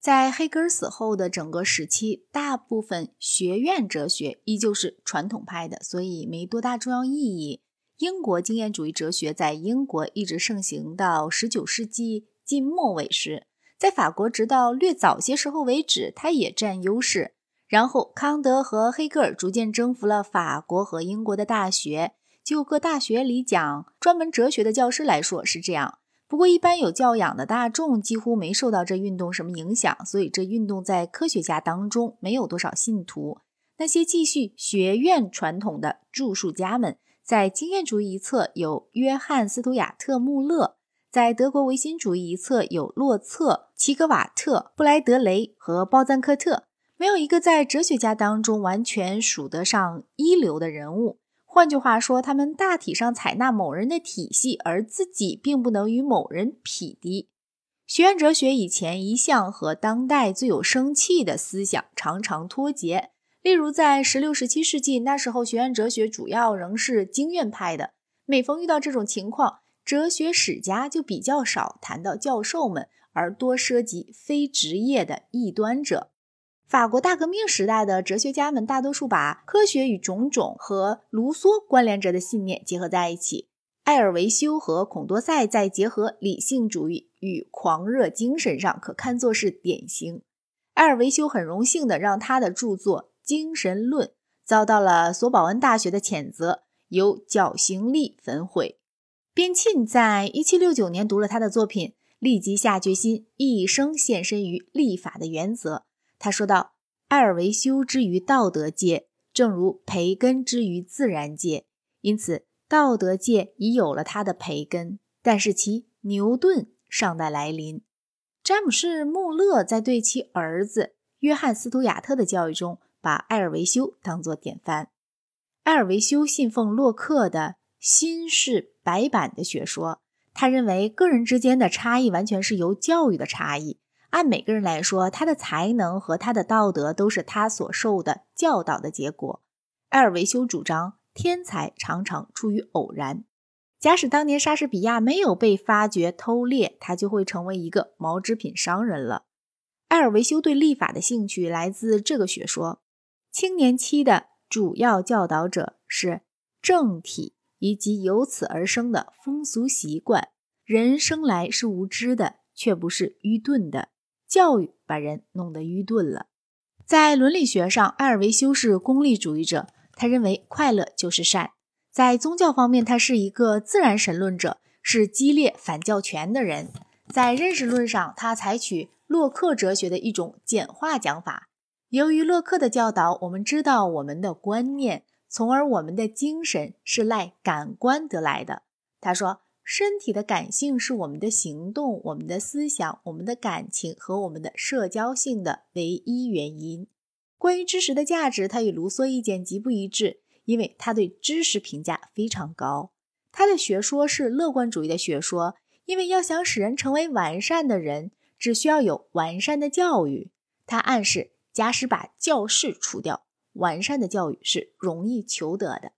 在黑格尔死后的整个时期，大部分学院哲学依旧是传统派的，所以没多大重要意义。英国经验主义哲学在英国一直盛行到十九世纪近末尾时，在法国直到略早些时候为止，它也占优势。然后康德和黑格尔逐渐征服了法国和英国的大学。就各大学里讲专门哲学的教师来说是这样。不过，一般有教养的大众几乎没受到这运动什么影响，所以这运动在科学家当中没有多少信徒。那些继续学院传统的著述家们，在经验主义一侧有约翰·斯图亚特·穆勒，在德国唯心主义一侧有洛策、齐格瓦特、布莱德雷和鲍赞克特，没有一个在哲学家当中完全数得上一流的人物。换句话说，他们大体上采纳某人的体系，而自己并不能与某人匹敌。学院哲学以前一向和当代最有生气的思想常常脱节。例如，在十六、十七世纪，那时候学院哲学主要仍是经验派的。每逢遇到这种情况，哲学史家就比较少谈到教授们，而多涉及非职业的异端者。法国大革命时代的哲学家们大多数把科学与种种和卢梭关联着的信念结合在一起。埃尔维修和孔多塞在结合理性主义与狂热精神上可看作是典型。埃尔维修很荣幸地让他的著作《精神论》遭到了索堡恩大学的谴责，由绞刑力焚毁。边沁在一七六九年读了他的作品，立即下决心一生献身于立法的原则。他说道：“埃尔维修之于道德界，正如培根之于自然界。因此，道德界已有了它的培根，但是其牛顿尚待来临。”詹姆士·穆勒在对其儿子约翰·斯图亚特的教育中，把埃尔维修当作典范。埃尔维修信奉洛克的新式白板的学说，他认为个人之间的差异完全是由教育的差异。按每个人来说，他的才能和他的道德都是他所受的教导的结果。埃尔维修主张，天才常常出于偶然。假使当年莎士比亚没有被发觉偷猎，他就会成为一个毛织品商人了。埃尔维修对立法的兴趣来自这个学说。青年期的主要教导者是政体以及由此而生的风俗习惯。人生来是无知的，却不是愚钝的。教育把人弄得愚钝了。在伦理学上，埃尔维修是功利主义者，他认为快乐就是善。在宗教方面，他是一个自然神论者，是激烈反教权的人。在认识论上，他采取洛克哲学的一种简化讲法。由于洛克的教导，我们知道我们的观念，从而我们的精神是赖感官得来的。他说。身体的感性是我们的行动、我们的思想、我们的感情和我们的社交性的唯一原因。关于知识的价值，他与卢梭意见极不一致，因为他对知识评价非常高。他的学说是乐观主义的学说，因为要想使人成为完善的人，只需要有完善的教育。他暗示，假使把教士除掉，完善的教育是容易求得的。